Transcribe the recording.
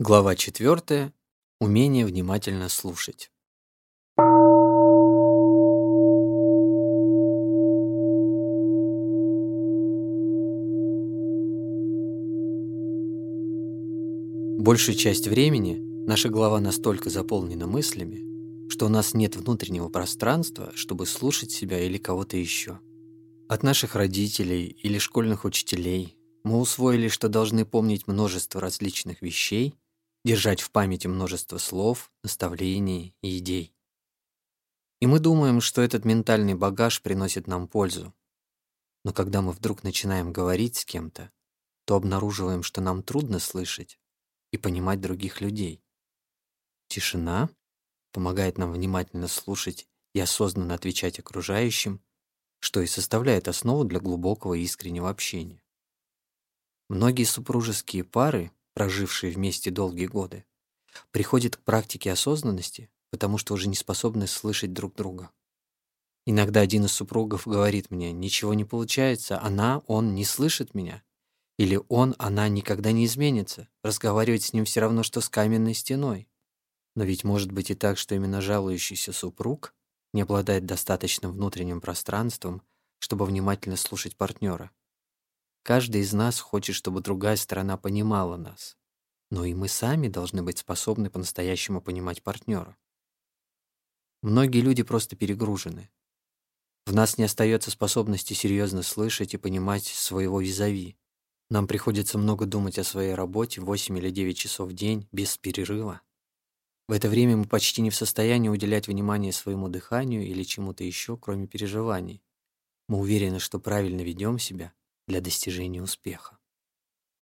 Глава 4. Умение внимательно слушать. Большую часть времени наша голова настолько заполнена мыслями, что у нас нет внутреннего пространства, чтобы слушать себя или кого-то еще. От наших родителей или школьных учителей мы усвоили, что должны помнить множество различных вещей – держать в памяти множество слов, наставлений и идей. И мы думаем, что этот ментальный багаж приносит нам пользу. Но когда мы вдруг начинаем говорить с кем-то, то обнаруживаем, что нам трудно слышать и понимать других людей. Тишина помогает нам внимательно слушать и осознанно отвечать окружающим, что и составляет основу для глубокого и искреннего общения. Многие супружеские пары прожившие вместе долгие годы, приходят к практике осознанности, потому что уже не способны слышать друг друга. Иногда один из супругов говорит мне, ничего не получается, она, он не слышит меня. Или он, она никогда не изменится, разговаривать с ним все равно, что с каменной стеной. Но ведь может быть и так, что именно жалующийся супруг не обладает достаточным внутренним пространством, чтобы внимательно слушать партнера. Каждый из нас хочет, чтобы другая сторона понимала нас. Но и мы сами должны быть способны по-настоящему понимать партнера. Многие люди просто перегружены. В нас не остается способности серьезно слышать и понимать своего визави. Нам приходится много думать о своей работе 8 или 9 часов в день без перерыва. В это время мы почти не в состоянии уделять внимание своему дыханию или чему-то еще, кроме переживаний. Мы уверены, что правильно ведем себя, для достижения успеха.